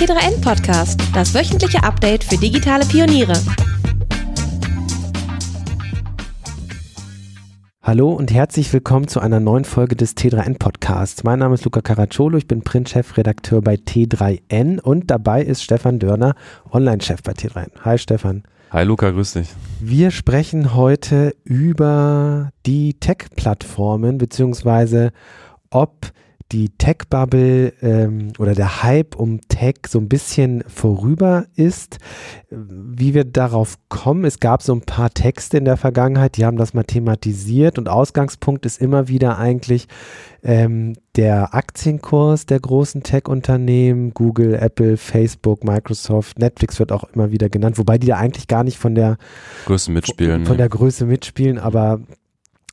T3N Podcast, das wöchentliche Update für digitale Pioniere. Hallo und herzlich willkommen zu einer neuen Folge des T3N Podcasts. Mein Name ist Luca Caracciolo, ich bin Print-Chefredakteur bei T3N und dabei ist Stefan Dörner, Online-Chef bei T3N. Hi Stefan. Hi Luca, grüß dich. Wir sprechen heute über die Tech-Plattformen beziehungsweise ob die Tech-Bubble ähm, oder der Hype um Tech so ein bisschen vorüber ist. Wie wir darauf kommen, es gab so ein paar Texte in der Vergangenheit, die haben das mal thematisiert und Ausgangspunkt ist immer wieder eigentlich ähm, der Aktienkurs der großen Tech-Unternehmen, Google, Apple, Facebook, Microsoft, Netflix wird auch immer wieder genannt, wobei die da eigentlich gar nicht von der Größe mitspielen. Von, von der Größe mitspielen, aber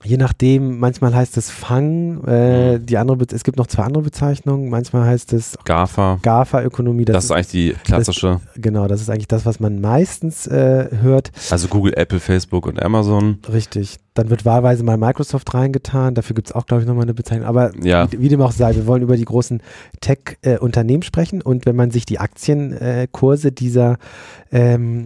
je nachdem, manchmal heißt es Fang, äh, mhm. die andere, es gibt noch zwei andere Bezeichnungen, manchmal heißt es GAFA. GAFA-Ökonomie. Das, das, ist eigentlich die klassische. Das, genau, das ist eigentlich das, was man meistens äh, hört. Also Google, Apple, Facebook und Amazon. Richtig. Dann wird wahlweise mal Microsoft reingetan. Dafür gibt es auch, glaube ich, nochmal eine Bezeichnung. Aber ja. wie, wie, dem auch sei, wir wollen über die großen Tech-Unternehmen sprechen. Und wenn man sich die Aktienkurse dieser ähm,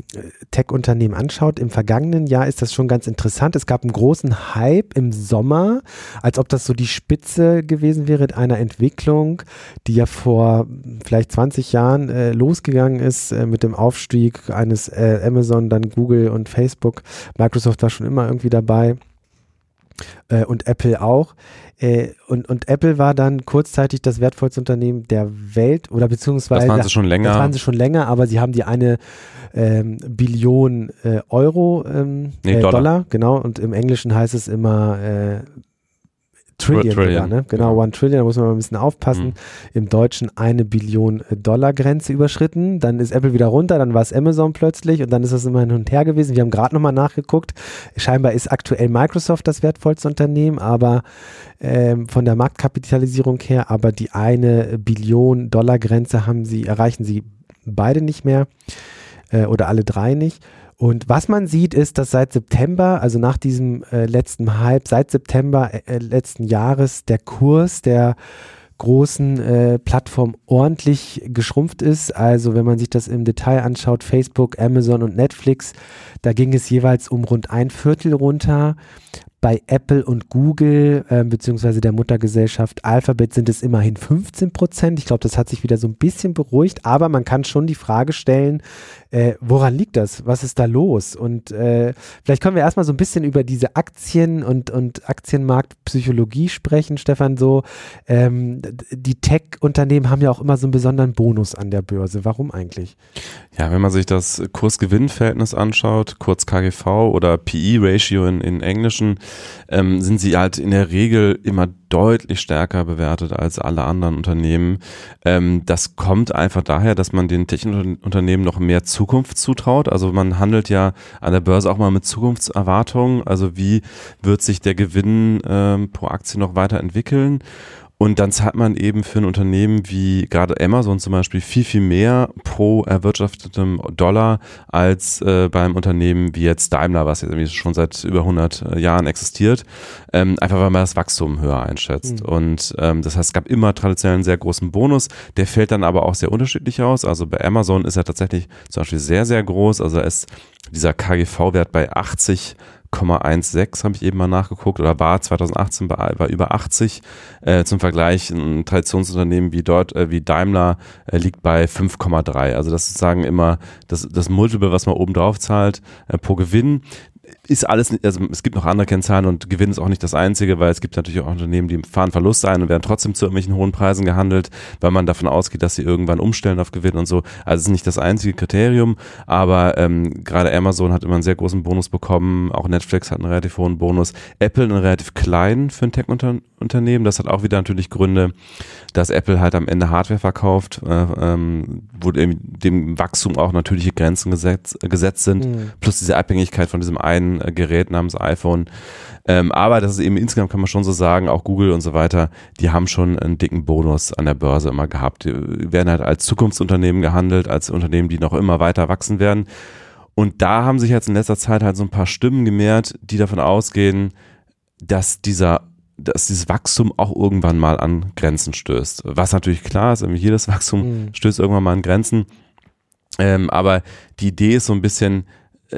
Tech-Unternehmen anschaut, im vergangenen Jahr ist das schon ganz interessant. Es gab einen großen Hype im Sommer, als ob das so die Spitze gewesen wäre einer Entwicklung, die ja vor vielleicht 20 Jahren äh, losgegangen ist äh, mit dem Aufstieg eines äh, Amazon, dann Google und Facebook. Microsoft war schon immer irgendwie dabei äh, und Apple auch. Äh, und, und Apple war dann kurzzeitig das wertvollste Unternehmen der Welt oder beziehungsweise. Das waren sie schon länger. Das waren sie schon länger, aber sie haben die eine ähm, Billion äh, Euro, ähm, nee, Dollar. Dollar. genau. Und im Englischen heißt es immer äh, Trillion, Trillion. Sogar, ne? Genau. One Trillion, da muss man mal ein bisschen aufpassen. Mhm. Im Deutschen eine Billion Dollar Grenze überschritten. Dann ist Apple wieder runter, dann war es Amazon plötzlich und dann ist das immer hin und her gewesen. Wir haben gerade nochmal nachgeguckt. Scheinbar ist aktuell Microsoft das wertvollste Unternehmen, aber ähm, von der Marktkapitalisierung her, aber die eine Billion Dollar Grenze haben sie, erreichen sie beide nicht mehr äh, oder alle drei nicht. Und was man sieht, ist, dass seit September, also nach diesem äh, letzten Hype, seit September äh, äh, letzten Jahres der Kurs der großen äh, Plattform ordentlich geschrumpft ist. Also wenn man sich das im Detail anschaut, Facebook, Amazon und Netflix, da ging es jeweils um rund ein Viertel runter. Bei Apple und Google äh, beziehungsweise der Muttergesellschaft Alphabet sind es immerhin 15 Prozent. Ich glaube, das hat sich wieder so ein bisschen beruhigt, aber man kann schon die Frage stellen, äh, woran liegt das? Was ist da los? Und äh, vielleicht können wir erstmal so ein bisschen über diese Aktien und, und Aktienmarktpsychologie sprechen, Stefan. So, ähm, die Tech-Unternehmen haben ja auch immer so einen besonderen Bonus an der Börse. Warum eigentlich? Ja, wenn man sich das Kurs-Gewinn-Verhältnis anschaut, kurz KGV oder PE-Ratio in, in Englischen, ähm, sind sie halt in der Regel immer deutlich stärker bewertet als alle anderen Unternehmen. Ähm, das kommt einfach daher, dass man den Technikunternehmen noch mehr Zukunft zutraut. Also man handelt ja an der Börse auch mal mit Zukunftserwartungen. Also wie wird sich der Gewinn ähm, pro Aktie noch weiterentwickeln? Und dann zahlt man eben für ein Unternehmen wie gerade Amazon zum Beispiel viel, viel mehr pro erwirtschaftetem Dollar als äh, beim Unternehmen wie jetzt Daimler, was jetzt schon seit über 100 äh, Jahren existiert. Ähm, einfach weil man das Wachstum höher einschätzt. Mhm. Und ähm, das heißt, es gab immer traditionell einen sehr großen Bonus. Der fällt dann aber auch sehr unterschiedlich aus. Also bei Amazon ist er tatsächlich zum Beispiel sehr, sehr groß. Also ist dieser KGV-Wert bei 80 1,16 habe ich eben mal nachgeguckt oder war 2018 bei, war über 80. Äh, zum Vergleich ein Traditionsunternehmen wie dort äh, wie Daimler äh, liegt bei 5,3. Also das sozusagen immer das, das Multiple, was man oben drauf zahlt äh, pro Gewinn ist alles, also es gibt noch andere Kennzahlen und Gewinn ist auch nicht das einzige, weil es gibt natürlich auch Unternehmen, die fahren Verlust ein und werden trotzdem zu irgendwelchen hohen Preisen gehandelt, weil man davon ausgeht, dass sie irgendwann umstellen auf Gewinn und so. Also es ist nicht das einzige Kriterium, aber ähm, gerade Amazon hat immer einen sehr großen Bonus bekommen, auch Netflix hat einen relativ hohen Bonus, Apple einen relativ kleinen für ein Tech-Unternehmen, das hat auch wieder natürlich Gründe, dass Apple halt am Ende Hardware verkauft, äh, ähm, wo dem, dem, Wachstum auch natürliche Grenzen gesetzt, gesetzt sind, mhm. plus diese Abhängigkeit von diesem einen äh, Gerät namens iPhone. Ähm, aber das ist eben insgesamt kann man schon so sagen, auch Google und so weiter, die haben schon einen dicken Bonus an der Börse immer gehabt. Die werden halt als Zukunftsunternehmen gehandelt, als Unternehmen, die noch immer weiter wachsen werden. Und da haben sich jetzt in letzter Zeit halt so ein paar Stimmen gemehrt, die davon ausgehen, dass dieser dass dieses Wachstum auch irgendwann mal an Grenzen stößt. Was natürlich klar ist, jedes Wachstum mhm. stößt irgendwann mal an Grenzen. Ähm, aber die Idee ist so ein bisschen, äh,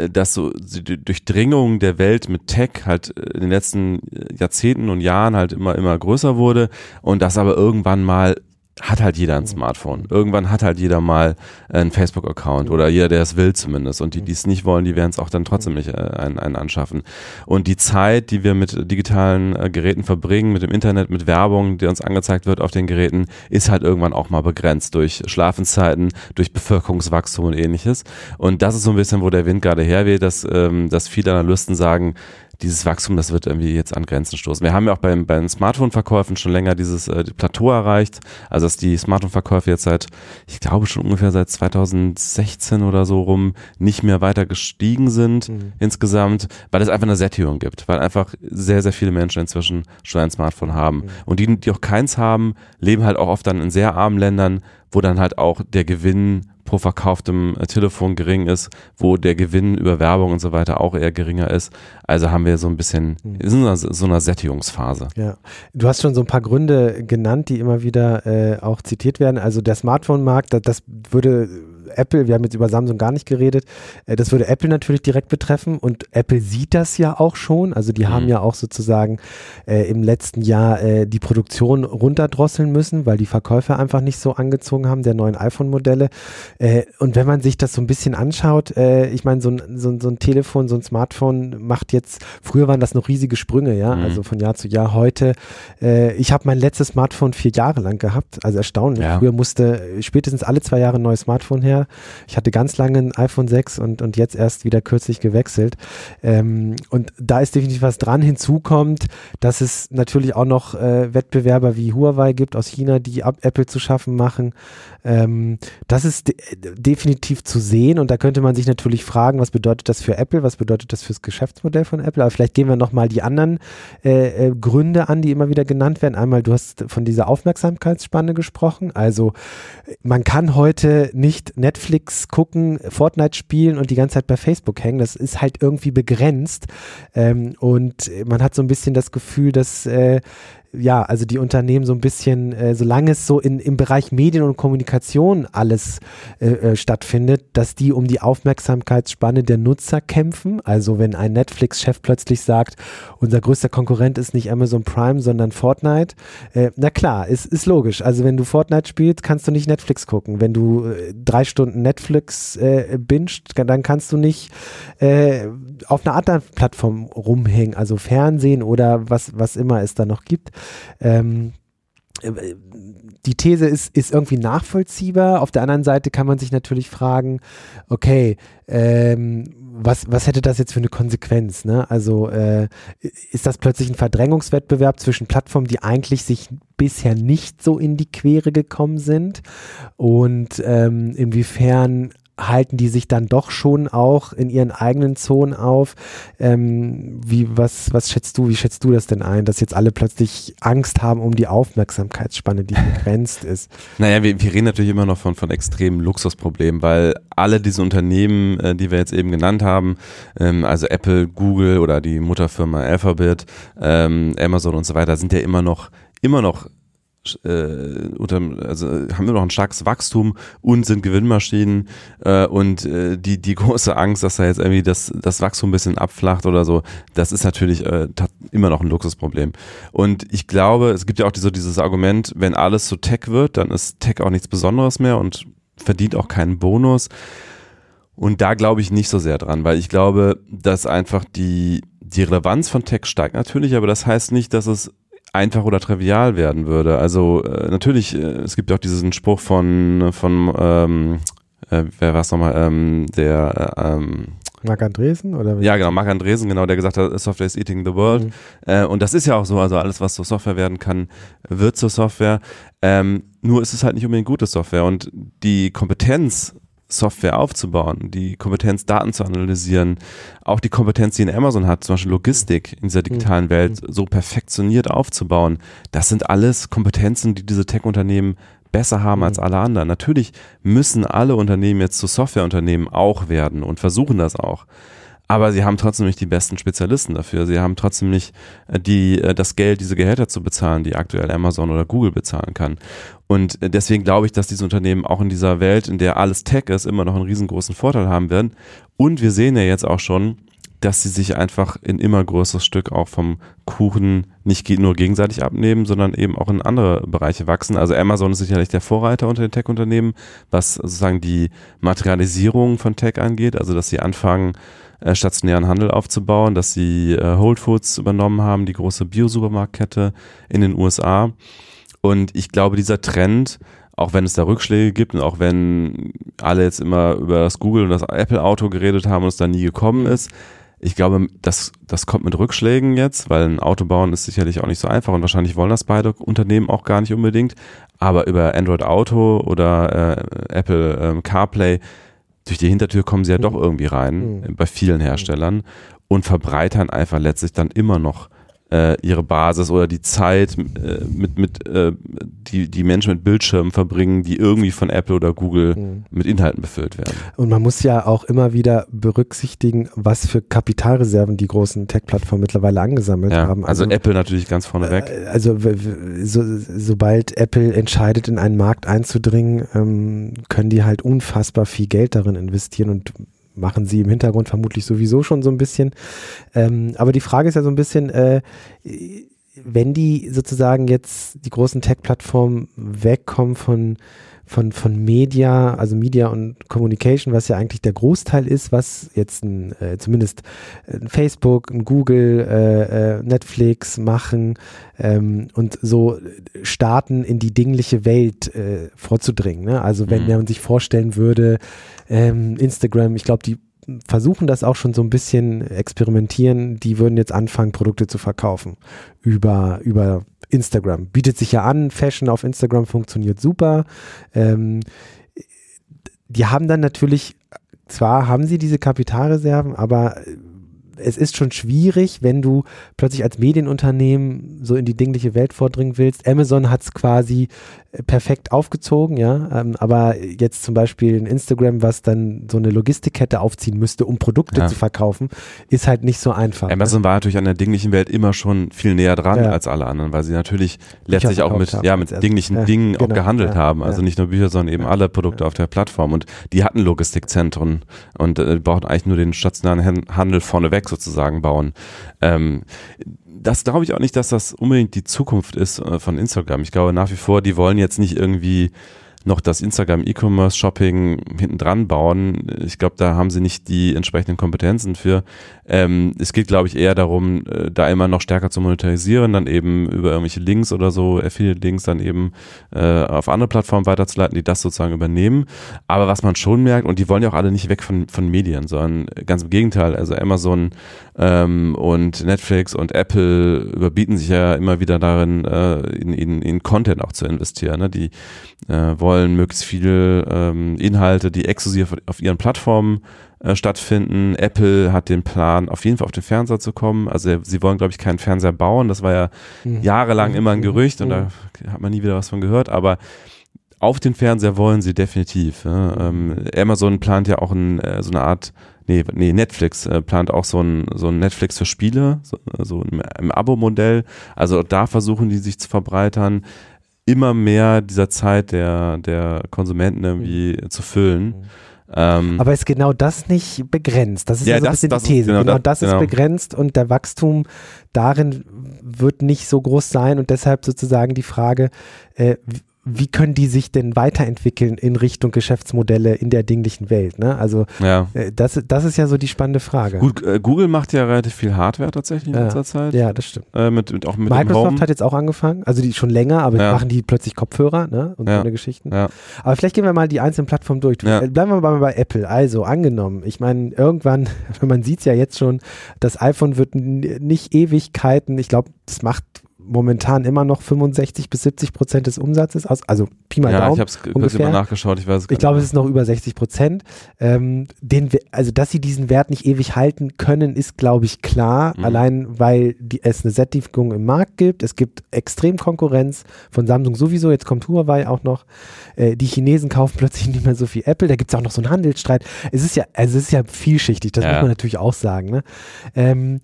dass so die Durchdringung der Welt mit Tech halt äh, in den letzten Jahrzehnten und Jahren halt immer, immer größer wurde und das aber irgendwann mal hat halt jeder ein Smartphone. Irgendwann hat halt jeder mal einen Facebook-Account oder jeder, der es will zumindest. Und die, die es nicht wollen, die werden es auch dann trotzdem nicht äh, einen, einen anschaffen. Und die Zeit, die wir mit digitalen äh, Geräten verbringen, mit dem Internet, mit Werbung, die uns angezeigt wird auf den Geräten, ist halt irgendwann auch mal begrenzt durch Schlafenszeiten, durch Bevölkerungswachstum und ähnliches. Und das ist so ein bisschen, wo der Wind gerade herweht, dass, ähm, dass viele Analysten sagen, dieses Wachstum, das wird irgendwie jetzt an Grenzen stoßen. Wir haben ja auch beim, bei den Smartphone-Verkäufen schon länger dieses äh, Plateau erreicht, also dass die Smartphone-Verkäufe jetzt seit, ich glaube schon ungefähr seit 2016 oder so rum nicht mehr weiter gestiegen sind mhm. insgesamt, weil es einfach eine Sättigung gibt, weil einfach sehr, sehr viele Menschen inzwischen schon ein Smartphone haben. Mhm. Und die, die auch keins haben, leben halt auch oft dann in sehr armen Ländern, wo dann halt auch der Gewinn pro verkauftem äh, Telefon gering ist, wo der Gewinn über Werbung und so weiter auch eher geringer ist. Also haben wir so ein bisschen mhm. in so einer Sättigungsphase. Ja, du hast schon so ein paar Gründe genannt, die immer wieder äh, auch zitiert werden. Also der Smartphone-Markt, das, das würde Apple, wir haben jetzt über Samsung gar nicht geredet, äh, das würde Apple natürlich direkt betreffen und Apple sieht das ja auch schon. Also die mhm. haben ja auch sozusagen äh, im letzten Jahr äh, die Produktion runterdrosseln müssen, weil die Verkäufer einfach nicht so angezogen haben der neuen iPhone-Modelle. Äh, und wenn man sich das so ein bisschen anschaut, äh, ich meine, so ein, so, so, ein Telefon, so ein Smartphone macht jetzt, früher waren das noch riesige Sprünge, ja, mhm. also von Jahr zu Jahr. Heute, äh, ich habe mein letztes Smartphone vier Jahre lang gehabt, also erstaunlich. Ja. Früher musste spätestens alle zwei Jahre ein neues Smartphone her. Ich hatte ganz lange ein iPhone 6 und, und jetzt erst wieder kürzlich gewechselt. Ähm, und da ist definitiv was dran. Hinzu kommt, dass es natürlich auch noch äh, Wettbewerber wie Huawei gibt aus China, die ab Apple zu schaffen machen. Ähm, das ist de definitiv zu sehen und da könnte man sich natürlich fragen, was bedeutet das für Apple, was bedeutet das fürs Geschäftsmodell von Apple, aber vielleicht gehen wir nochmal die anderen äh, äh, Gründe an, die immer wieder genannt werden. Einmal, du hast von dieser Aufmerksamkeitsspanne gesprochen, also man kann heute nicht Netflix gucken, Fortnite spielen und die ganze Zeit bei Facebook hängen, das ist halt irgendwie begrenzt. Ähm, und man hat so ein bisschen das Gefühl, dass äh, ja, also die Unternehmen so ein bisschen, äh, solange es so in, im Bereich Medien und Kommunikation alles äh, äh, stattfindet, dass die um die Aufmerksamkeitsspanne der Nutzer kämpfen. Also wenn ein Netflix-Chef plötzlich sagt, unser größter Konkurrent ist nicht Amazon Prime, sondern Fortnite, äh, na klar, ist, ist logisch. Also wenn du Fortnite spielst, kannst du nicht Netflix gucken. Wenn du äh, drei Stunden Netflix äh, bingst, dann kannst du nicht äh, auf einer anderen Plattform rumhängen, also Fernsehen oder was, was immer es da noch gibt. Ähm, die These ist, ist irgendwie nachvollziehbar. Auf der anderen Seite kann man sich natürlich fragen, okay, ähm, was, was hätte das jetzt für eine Konsequenz? Ne? Also äh, ist das plötzlich ein Verdrängungswettbewerb zwischen Plattformen, die eigentlich sich bisher nicht so in die Quere gekommen sind? Und ähm, inwiefern halten die sich dann doch schon auch in ihren eigenen Zonen auf. Ähm, wie, was, was schätzt du, wie schätzt du das denn ein, dass jetzt alle plötzlich Angst haben um die Aufmerksamkeitsspanne, die begrenzt ist? Naja, wir, wir reden natürlich immer noch von, von extremen Luxusproblemen, weil alle diese Unternehmen, äh, die wir jetzt eben genannt haben, ähm, also Apple, Google oder die Mutterfirma Alphabet, ähm, Amazon und so weiter, sind ja immer noch immer noch äh, unter, also haben wir noch ein starkes Wachstum und sind Gewinnmaschinen äh, und äh, die, die große Angst, dass da jetzt irgendwie das, das Wachstum ein bisschen abflacht oder so, das ist natürlich äh, immer noch ein Luxusproblem. Und ich glaube, es gibt ja auch so dieses Argument, wenn alles so Tech wird, dann ist Tech auch nichts Besonderes mehr und verdient auch keinen Bonus. Und da glaube ich nicht so sehr dran, weil ich glaube, dass einfach die, die Relevanz von Tech steigt natürlich, aber das heißt nicht, dass es einfach oder trivial werden würde. Also äh, natürlich, äh, es gibt auch diesen Spruch von, von ähm, äh, wer war es nochmal, ähm, der äh, ähm, Marc Andresen oder? Ja, genau, Marc Andresen, genau, der gesagt hat, Software is eating the world. Mhm. Äh, und das ist ja auch so, also alles, was zur Software werden kann, wird zur Software. Ähm, nur ist es halt nicht unbedingt gute Software und die Kompetenz Software aufzubauen, die Kompetenz, Daten zu analysieren, auch die Kompetenz, die in Amazon hat, zum Beispiel Logistik in dieser digitalen mhm. Welt so perfektioniert aufzubauen, das sind alles Kompetenzen, die diese Tech-Unternehmen besser haben mhm. als alle anderen. Natürlich müssen alle Unternehmen jetzt zu Softwareunternehmen auch werden und versuchen das auch. Aber sie haben trotzdem nicht die besten Spezialisten dafür. Sie haben trotzdem nicht äh, die, äh, das Geld, diese Gehälter zu bezahlen, die aktuell Amazon oder Google bezahlen kann. Und äh, deswegen glaube ich, dass diese Unternehmen auch in dieser Welt, in der alles Tech ist, immer noch einen riesengroßen Vorteil haben werden. Und wir sehen ja jetzt auch schon, dass sie sich einfach in immer größeres Stück auch vom Kuchen nicht nur gegenseitig abnehmen, sondern eben auch in andere Bereiche wachsen. Also Amazon ist sicherlich der Vorreiter unter den Tech-Unternehmen, was sozusagen die Materialisierung von Tech angeht, also dass sie anfangen, äh, stationären Handel aufzubauen, dass sie äh, Whole Foods übernommen haben, die große Bio-Supermarktkette in den USA. Und ich glaube, dieser Trend, auch wenn es da Rückschläge gibt und auch wenn alle jetzt immer über das Google und das Apple-Auto geredet haben und es da nie gekommen ist, ich glaube, das, das kommt mit Rückschlägen jetzt, weil ein Auto bauen ist sicherlich auch nicht so einfach und wahrscheinlich wollen das beide Unternehmen auch gar nicht unbedingt. Aber über Android Auto oder äh, Apple äh, CarPlay, durch die Hintertür kommen sie ja doch mhm. irgendwie rein, mhm. bei vielen Herstellern und verbreitern einfach letztlich dann immer noch äh, ihre Basis oder die Zeit äh, mit, mit äh, die, die Menschen mit Bildschirmen verbringen, die irgendwie von Apple oder Google mhm. mit Inhalten befüllt werden. Und man muss ja auch immer wieder berücksichtigen, was für Kapitalreserven die großen Tech-Plattformen mittlerweile angesammelt ja, haben. Also, also, Apple natürlich ganz vorneweg. Äh, also so, sobald Apple entscheidet, in einen Markt einzudringen, ähm, können die halt unfassbar viel Geld darin investieren und machen sie im Hintergrund vermutlich sowieso schon so ein bisschen. Ähm, aber die Frage ist ja so ein bisschen, äh, wenn die sozusagen jetzt die großen Tech-Plattformen wegkommen von von, von Media, also Media und Communication, was ja eigentlich der Großteil ist, was jetzt ein, äh, zumindest ein Facebook, ein Google, äh, äh, Netflix machen ähm, und so starten in die dingliche Welt äh, vorzudringen. Ne? Also wenn mhm. man sich vorstellen würde, ähm, Instagram, ich glaube, die versuchen das auch schon so ein bisschen experimentieren. Die würden jetzt anfangen, Produkte zu verkaufen über, über Instagram. Bietet sich ja an, Fashion auf Instagram funktioniert super. Ähm, die haben dann natürlich, zwar haben sie diese Kapitalreserven, aber es ist schon schwierig, wenn du plötzlich als Medienunternehmen so in die dingliche Welt vordringen willst. Amazon hat es quasi äh, perfekt aufgezogen, ja, ähm, aber jetzt zum Beispiel in Instagram, was dann so eine Logistikkette aufziehen müsste, um Produkte ja. zu verkaufen, ist halt nicht so einfach. Amazon ne? war natürlich an der dinglichen Welt immer schon viel näher dran ja. als alle anderen, weil sie natürlich letztlich auch mit, ja, mit dinglichen ja, Dingen genau, auch gehandelt haben. Also nicht nur Bücher, sondern eben alle Produkte auf der Plattform. Und die hatten Logistikzentren und äh, brauchten eigentlich nur den stationären Handel vorneweg sozusagen bauen. Ähm, das glaube ich auch nicht, dass das unbedingt die Zukunft ist äh, von Instagram. Ich glaube nach wie vor, die wollen jetzt nicht irgendwie noch das Instagram E-Commerce Shopping hinten dran bauen. Ich glaube, da haben sie nicht die entsprechenden Kompetenzen für. Ähm, es geht, glaube ich, eher darum, äh, da immer noch stärker zu monetarisieren, dann eben über irgendwelche Links oder so, Affiliate-Links dann eben äh, auf andere Plattformen weiterzuleiten, die das sozusagen übernehmen. Aber was man schon merkt, und die wollen ja auch alle nicht weg von, von Medien, sondern ganz im Gegenteil, also Amazon ähm, und Netflix und Apple überbieten sich ja immer wieder darin, äh, in, in, in Content auch zu investieren. Ne? Die äh, wollen möglichst viele ähm, Inhalte, die exklusiv auf ihren Plattformen äh, stattfinden. Apple hat den Plan, auf jeden Fall auf den Fernseher zu kommen. Also sie wollen, glaube ich, keinen Fernseher bauen. Das war ja mhm. jahrelang immer ein mhm. Gerücht und da mhm. hat man nie wieder was von gehört. Aber auf den Fernseher wollen sie definitiv. Ja. Ähm, Amazon plant ja auch ein, äh, so eine Art nee, nee, Netflix äh, plant auch so ein, so ein Netflix für Spiele, so, so im, im Abo-Modell. Also da versuchen die sich zu verbreitern immer mehr dieser Zeit der, der Konsumenten irgendwie mhm. zu füllen. Mhm. Ähm, Aber ist genau das nicht begrenzt? Das ist ja, ja so ein das, bisschen die These. Genau, genau, das, das genau. ist begrenzt und der Wachstum darin wird nicht so groß sein und deshalb sozusagen die Frage, äh, wie können die sich denn weiterentwickeln in Richtung Geschäftsmodelle in der dinglichen Welt? Ne? Also ja. äh, das, das ist ja so die spannende Frage. Gut, äh, Google macht ja relativ viel Hardware tatsächlich in ja. letzter Zeit. Ja, das stimmt. Äh, mit, mit, auch mit Microsoft hat jetzt auch angefangen, also die schon länger, aber ja. machen die plötzlich Kopfhörer ne? und so eine Geschichten. Aber vielleicht gehen wir mal die einzelnen Plattformen durch. Äh, bleiben wir mal bei Apple. Also angenommen, ich meine, irgendwann, man sieht es ja jetzt schon, das iPhone wird nicht Ewigkeiten, ich glaube, das macht momentan immer noch 65 bis 70 Prozent des Umsatzes aus, also Pi mal ja, Daumen. ich habe es kurz mal nachgeschaut, ich weiß es Ich glaube, es ist noch über 60 Prozent. Ähm, den, also, dass sie diesen Wert nicht ewig halten können, ist, glaube ich, klar. Mhm. Allein, weil die, es eine Sättigung im Markt gibt. Es gibt extrem Konkurrenz von Samsung sowieso. Jetzt kommt Huawei auch noch. Äh, die Chinesen kaufen plötzlich nicht mehr so viel Apple. Da gibt es auch noch so einen Handelsstreit. Es ist ja, also es ist ja vielschichtig. Das ja. muss man natürlich auch sagen. Ne? Ähm,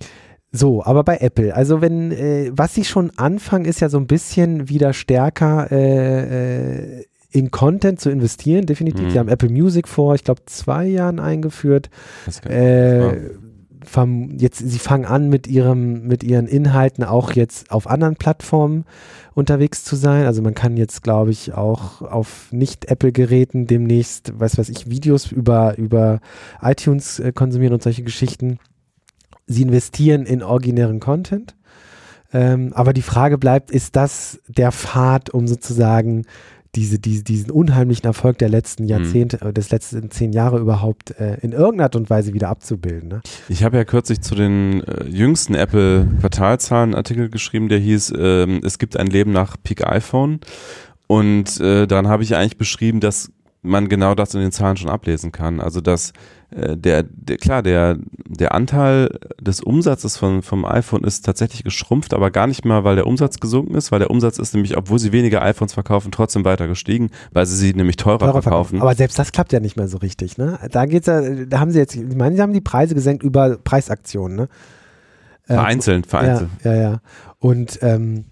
so, aber bei Apple, also wenn, äh, was sie schon anfangen, ist ja so ein bisschen wieder stärker äh, äh, in Content zu investieren, definitiv. Mhm. Sie haben Apple Music vor, ich glaube, zwei Jahren eingeführt. Äh, jetzt, sie fangen an mit ihrem, mit ihren Inhalten auch jetzt auf anderen Plattformen unterwegs zu sein. Also man kann jetzt, glaube ich, auch auf Nicht-Apple-Geräten demnächst, weiß was ich, Videos über, über iTunes äh, konsumieren und solche Geschichten sie investieren in originären Content. Ähm, aber die Frage bleibt, ist das der Pfad, um sozusagen diese, diese, diesen unheimlichen Erfolg der letzten mhm. Jahrzehnte, mhm. des letzten zehn Jahre überhaupt äh, in irgendeiner Art und Weise wieder abzubilden. Ne? Ich habe ja kürzlich zu den äh, jüngsten Apple-Quartalzahlen Artikel geschrieben, der hieß, äh, es gibt ein Leben nach Peak iPhone. Und äh, dann habe ich eigentlich beschrieben, dass man genau das in den Zahlen schon ablesen kann. Also dass äh, der, der klar, der, der Anteil des Umsatzes von, vom iPhone ist tatsächlich geschrumpft, aber gar nicht mal, weil der Umsatz gesunken ist, weil der Umsatz ist nämlich, obwohl sie weniger iPhones verkaufen, trotzdem weiter gestiegen, weil sie sie nämlich teurer, teurer verkaufen. Aber selbst das klappt ja nicht mehr so richtig, ne? Da geht's ja, da haben sie jetzt, ich meine, sie haben die Preise gesenkt über Preisaktionen, ne? Vereinzelt, vereinzelt. Ja, ja, ja. Und ähm,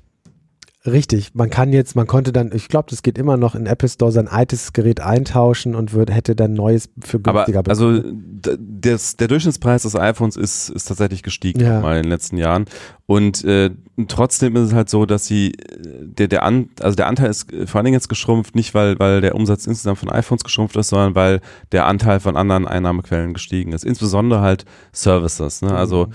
Richtig, man kann jetzt, man konnte dann, ich glaube, das geht immer noch in Apple Store sein altes Gerät eintauschen und würde, hätte dann neues für günstiger Aber, Also das, der Durchschnittspreis des iPhones ist, ist tatsächlich gestiegen ja. mal in den letzten Jahren. Und äh, trotzdem ist es halt so, dass sie der, der An, also der Anteil ist vor allen Dingen jetzt geschrumpft, nicht weil, weil der Umsatz insgesamt von iPhones geschrumpft ist, sondern weil der Anteil von anderen Einnahmequellen gestiegen ist. Insbesondere halt Services. Ne? Also mhm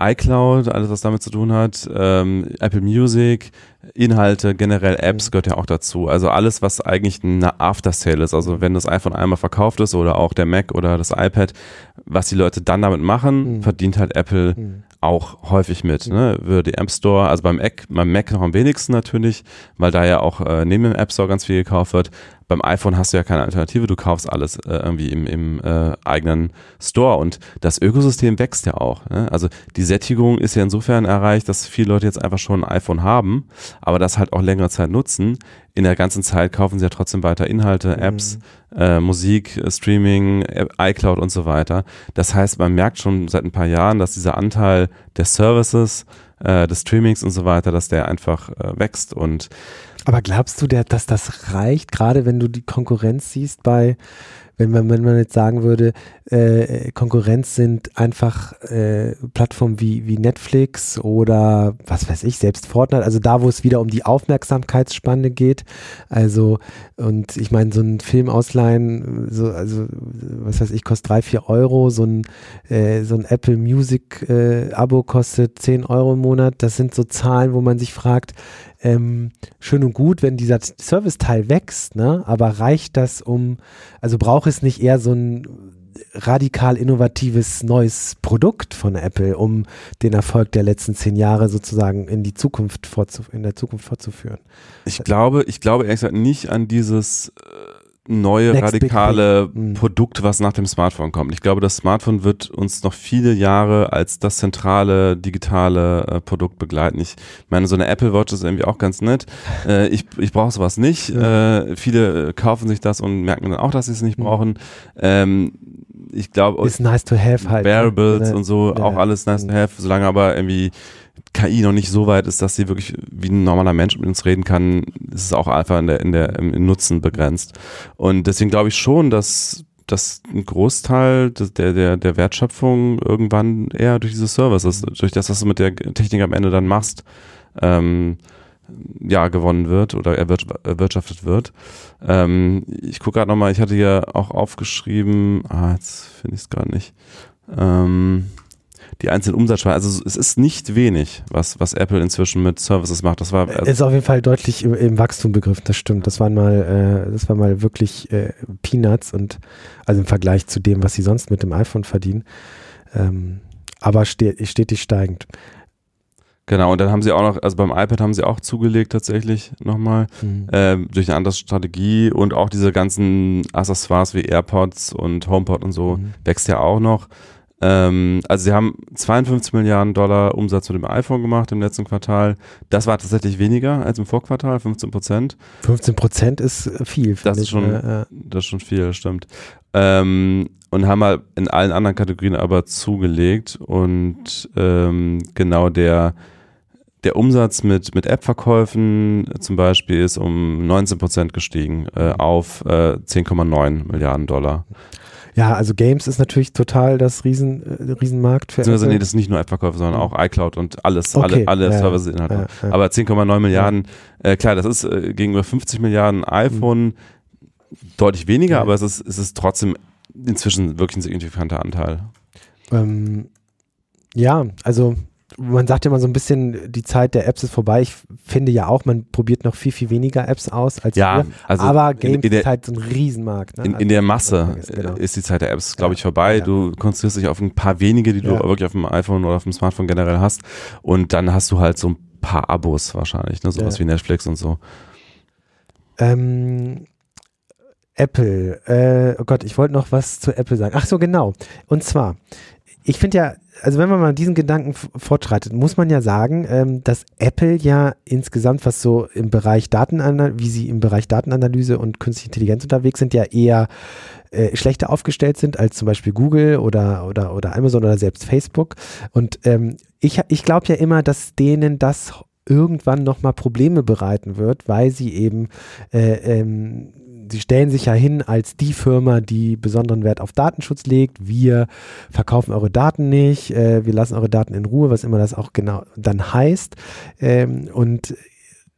iCloud, alles was damit zu tun hat, ähm, Apple Music, Inhalte, generell Apps mhm. gehört ja auch dazu. Also alles, was eigentlich eine After-Sale ist. Also wenn das iPhone einmal verkauft ist oder auch der Mac oder das iPad, was die Leute dann damit machen, mhm. verdient halt Apple mhm. auch häufig mit. Mhm. Ne? Über die App Store, also beim Mac, beim Mac noch am wenigsten natürlich, weil da ja auch äh, neben dem App Store ganz viel gekauft wird beim iPhone hast du ja keine Alternative, du kaufst alles äh, irgendwie im, im äh, eigenen Store und das Ökosystem wächst ja auch. Ne? Also die Sättigung ist ja insofern erreicht, dass viele Leute jetzt einfach schon ein iPhone haben, aber das halt auch längere Zeit nutzen. In der ganzen Zeit kaufen sie ja trotzdem weiter Inhalte, mhm. Apps, mhm. äh, Musik, äh, Streaming, äh, iCloud und so weiter. Das heißt, man merkt schon seit ein paar Jahren, dass dieser Anteil der Services, äh, des Streamings und so weiter, dass der einfach wächst und aber glaubst du, dass das reicht, gerade wenn du die Konkurrenz siehst bei, wenn man, wenn man jetzt sagen würde, äh, Konkurrenz sind einfach äh, Plattformen wie, wie Netflix oder was weiß ich, selbst Fortnite, also da, wo es wieder um die Aufmerksamkeitsspanne geht. Also, und ich meine, so ein Film ausleihen, so, also, was weiß ich, kostet drei, vier Euro, so ein, äh, so ein Apple Music äh, Abo kostet zehn Euro im Monat. Das sind so Zahlen, wo man sich fragt, ähm, schön und gut, wenn dieser Serviceteil wächst, ne? aber reicht das um, also braucht es nicht eher so ein radikal innovatives neues Produkt von Apple, um den Erfolg der letzten zehn Jahre sozusagen in die Zukunft in der Zukunft fortzuführen? Ich glaube, ich glaube ehrlich gesagt nicht an dieses äh neue Next radikale mhm. Produkt, was nach dem Smartphone kommt. Ich glaube, das Smartphone wird uns noch viele Jahre als das zentrale digitale äh, Produkt begleiten. Ich meine, so eine Apple Watch ist irgendwie auch ganz nett. Äh, ich ich brauche sowas nicht. Äh, viele äh, kaufen sich das und merken dann auch, dass sie es nicht mhm. brauchen. Ähm, ich glaube, ist nice to have halt. Ne? Wearables ne? und so, ja. auch alles nice to mhm. have, solange aber irgendwie KI noch nicht so weit ist, dass sie wirklich wie ein normaler Mensch mit uns reden kann, ist es auch einfach in der, in der, im Nutzen begrenzt. Und deswegen glaube ich schon, dass, dass ein Großteil der, der, der Wertschöpfung irgendwann eher durch diese Services, durch das, was du mit der Technik am Ende dann machst, ähm, ja, gewonnen wird oder erwirtschaftet wird. Ähm, ich gucke gerade nochmal, ich hatte ja auch aufgeschrieben, ah, jetzt finde ich es gerade nicht. Ähm, die einzelnen Umsatzschweine. Also es ist nicht wenig, was, was Apple inzwischen mit Services macht. Das war also ist auf jeden Fall deutlich im, im, Wachstum begriffen. Das stimmt. Das waren mal, äh, das war mal wirklich äh, Peanuts und also im Vergleich zu dem, was sie sonst mit dem iPhone verdienen. Ähm, aber ste stetig steigend. Genau, und dann haben sie auch noch, also beim iPad haben sie auch zugelegt tatsächlich nochmal, mhm. äh, durch eine andere Strategie und auch diese ganzen Accessoires wie AirPods und HomePod und so mhm. wächst ja auch noch. Ähm, also sie haben 52 Milliarden Dollar Umsatz mit dem iPhone gemacht im letzten Quartal. Das war tatsächlich weniger als im Vorquartal, 15 Prozent. 15 Prozent ist viel. Das ist, schon, äh, das ist schon viel, stimmt. Ähm, und haben halt in allen anderen Kategorien aber zugelegt und ähm, genau der der Umsatz mit, mit App-Verkäufen zum Beispiel ist um 19 Prozent gestiegen äh, auf äh, 10,9 Milliarden Dollar. Ja, also Games ist natürlich total das Riesen, äh, Riesenmarkt für Apple. Nee, das ist nicht nur App-Verkäufe, sondern auch iCloud und alles, okay. alle, alle ja, Service-Inhalte. Ja, ja. Aber 10,9 Milliarden, äh, klar, das ist äh, gegenüber 50 Milliarden iPhone mhm. deutlich weniger, aber es ist, es ist trotzdem inzwischen wirklich ein signifikanter Anteil. Ähm, ja, also man sagt ja immer so ein bisschen, die Zeit der Apps ist vorbei. Ich finde ja auch, man probiert noch viel, viel weniger Apps aus als ja, Also aber Games in, in ist halt so ein Riesenmarkt. Ne? In, in, der Masse ist, genau. ist, die Zeit der Apps, glaube ich, vorbei. Ja. Du konzentrierst dich auf ein paar wenige, die du ja. wirklich auf dem iPhone oder auf dem Smartphone generell hast. Und dann hast du halt so ein paar Abos wahrscheinlich, ne? sowas wie Netflix und so. Ähm, Apple, äh, oh Gott, ich wollte noch was zu Apple sagen. Ach so, genau. Und zwar, ich finde ja, also wenn man mal diesen Gedanken fortschreitet, muss man ja sagen, ähm, dass Apple ja insgesamt, was so im Bereich Datenanalyse, wie sie im Bereich Datenanalyse und künstliche Intelligenz unterwegs sind, ja eher äh, schlechter aufgestellt sind als zum Beispiel Google oder, oder, oder Amazon oder selbst Facebook. Und ähm, ich, ich glaube ja immer, dass denen das irgendwann nochmal Probleme bereiten wird, weil sie eben äh, ähm, sie stellen sich ja hin als die Firma, die besonderen Wert auf Datenschutz legt. Wir verkaufen eure Daten nicht, äh, wir lassen eure Daten in Ruhe, was immer das auch genau dann heißt. Ähm, und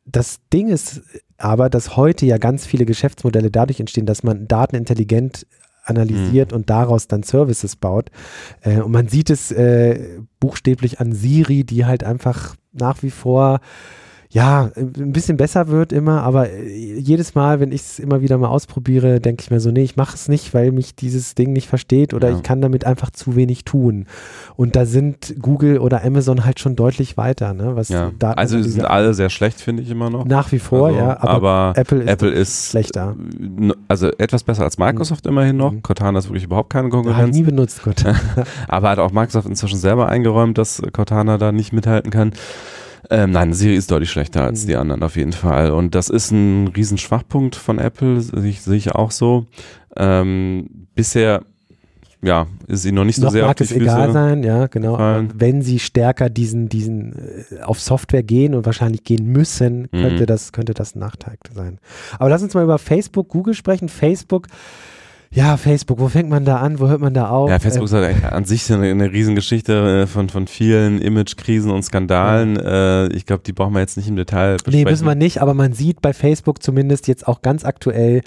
das Ding ist aber, dass heute ja ganz viele Geschäftsmodelle dadurch entstehen, dass man Daten intelligent analysiert mhm. und daraus dann Services baut. Äh, und man sieht es äh, buchstäblich an Siri, die halt einfach nach wie vor ja, ein bisschen besser wird immer, aber äh, jedes Mal, wenn ich es immer wieder mal ausprobiere, denke ich mir so, nee, ich mache es nicht, weil mich dieses Ding nicht versteht oder ja. ich kann damit einfach zu wenig tun. Und da sind Google oder Amazon halt schon deutlich weiter, ne? Was ja. Daten also sind alle sehr schlecht, finde ich immer noch. Nach wie vor, also, ja, aber, aber, Apple ist, Apple ist schlechter. Also etwas besser als Microsoft mhm. immerhin noch. Mhm. Cortana ist wirklich überhaupt keine Konkurrenz. Habe ich nie benutzt, Cortana. aber hat auch Microsoft inzwischen selber eingeräumt, dass Cortana da nicht mithalten kann. Ähm, nein, Siri ist deutlich schlechter als mhm. die anderen auf jeden Fall. Und das ist ein Riesenschwachpunkt von Apple, sehe sehe ich auch so. Ähm, bisher ja, ist sie noch nicht so noch sehr mag es egal sein, ja, genau. Wenn sie stärker diesen, diesen äh, auf Software gehen und wahrscheinlich gehen müssen, könnte mhm. das, könnte das ein Nachteil sein. Aber lass uns mal über Facebook, Google sprechen. Facebook ja, Facebook, wo fängt man da an, wo hört man da auf? Ja, Facebook ist halt an sich eine, eine Riesengeschichte äh, von, von vielen Imagekrisen und Skandalen. Ja. Äh, ich glaube, die brauchen wir jetzt nicht im Detail besprechen. Nee, müssen wir nicht, aber man sieht bei Facebook zumindest jetzt auch ganz aktuell,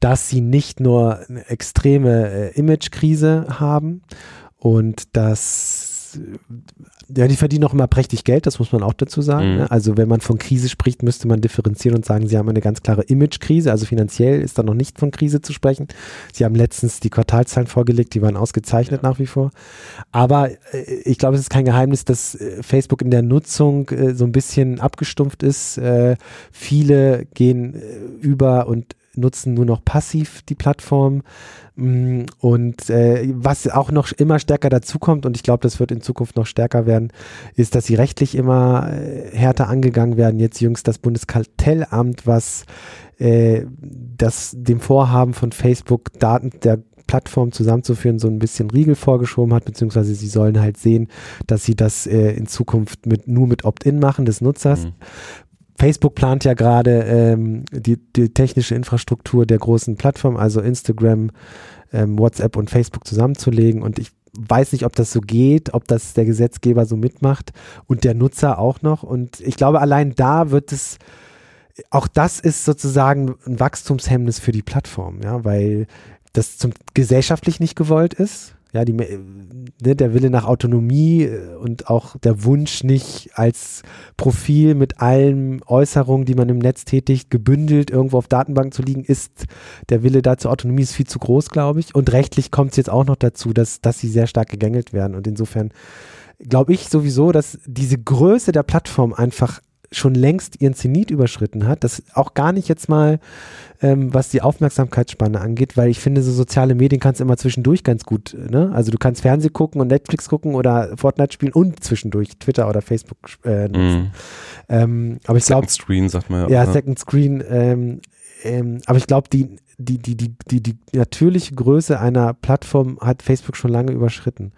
dass sie nicht nur eine extreme äh, Imagekrise haben und dass ja, die verdienen auch immer prächtig Geld, das muss man auch dazu sagen. Mhm. Ne? Also wenn man von Krise spricht, müsste man differenzieren und sagen, sie haben eine ganz klare Image-Krise. Also finanziell ist da noch nicht von Krise zu sprechen. Sie haben letztens die Quartalzahlen vorgelegt, die waren ausgezeichnet ja. nach wie vor. Aber äh, ich glaube, es ist kein Geheimnis, dass äh, Facebook in der Nutzung äh, so ein bisschen abgestumpft ist. Viele gehen über und nutzen nur noch passiv die Plattform. Mm, und äh, was auch noch immer stärker dazukommt, und ich glaube, das wird in Zukunft noch stärker werden, ist, dass sie rechtlich immer äh, härter angegangen werden. Jetzt jüngst das Bundeskartellamt, was äh, das dem Vorhaben von Facebook Daten der Plattform zusammenzuführen, so ein bisschen Riegel vorgeschoben hat, beziehungsweise sie sollen halt sehen, dass sie das äh, in Zukunft mit, nur mit Opt-in machen des Nutzers. Mhm. Facebook plant ja gerade ähm, die, die, technische Infrastruktur der großen Plattformen, also Instagram, ähm, WhatsApp und Facebook zusammenzulegen. Und ich weiß nicht, ob das so geht, ob das der Gesetzgeber so mitmacht und der Nutzer auch noch. Und ich glaube, allein da wird es, auch das ist sozusagen ein Wachstumshemmnis für die Plattform, ja, weil das zum gesellschaftlich nicht gewollt ist ja, die, ne, der Wille nach Autonomie äh, und auch der Wunsch nicht als Profil mit allen Äußerungen, die man im Netz tätigt, gebündelt irgendwo auf Datenbank zu liegen, ist der Wille dazu Autonomie ist viel zu groß, glaube ich. Und rechtlich kommt es jetzt auch noch dazu, dass, dass sie sehr stark gegängelt werden. Und insofern glaube ich sowieso, dass diese Größe der Plattform einfach schon längst ihren Zenit überschritten hat. Das auch gar nicht jetzt mal, ähm, was die Aufmerksamkeitsspanne angeht, weil ich finde, so soziale Medien kannst du immer zwischendurch ganz gut. Ne? Also du kannst Fernsehen gucken und Netflix gucken oder Fortnite spielen und zwischendurch Twitter oder Facebook äh, nutzen. Mm. Ähm, aber ich glaube. Second Screen, sagt man ja. Ja, Second Screen. Ähm, ähm, aber ich glaube, die, die, die, die, die, die natürliche Größe einer Plattform hat Facebook schon lange überschritten.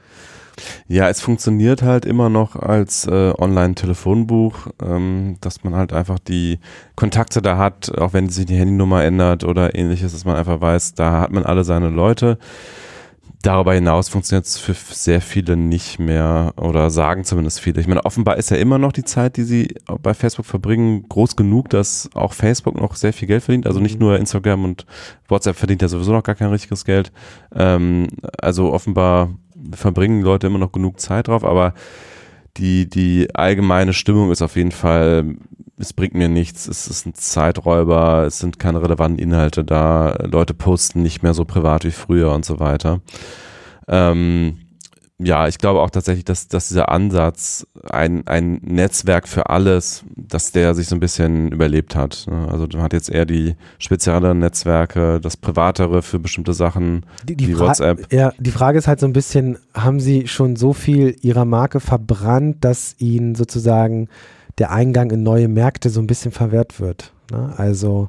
Ja, es funktioniert halt immer noch als äh, Online-Telefonbuch, ähm, dass man halt einfach die Kontakte da hat, auch wenn sich die Handynummer ändert oder ähnliches, dass man einfach weiß, da hat man alle seine Leute. Darüber hinaus funktioniert es für sehr viele nicht mehr oder sagen zumindest viele. Ich meine, offenbar ist ja immer noch die Zeit, die sie bei Facebook verbringen, groß genug, dass auch Facebook noch sehr viel Geld verdient. Also nicht mhm. nur Instagram und WhatsApp verdient ja sowieso noch gar kein richtiges Geld. Ähm, also offenbar verbringen Leute immer noch genug Zeit drauf, aber die, die allgemeine Stimmung ist auf jeden Fall, es bringt mir nichts, es ist ein Zeiträuber, es sind keine relevanten Inhalte da, Leute posten nicht mehr so privat wie früher und so weiter. Ähm, ja, ich glaube auch tatsächlich, dass, dass dieser Ansatz, ein, ein Netzwerk für alles, dass der sich so ein bisschen überlebt hat. Ne? Also man hat jetzt eher die spezielleren Netzwerke, das Privatere für bestimmte Sachen, die, die wie WhatsApp. Ja, die Frage ist halt so ein bisschen, haben sie schon so viel ihrer Marke verbrannt, dass ihnen sozusagen der Eingang in neue Märkte so ein bisschen verwehrt wird? Ne? Also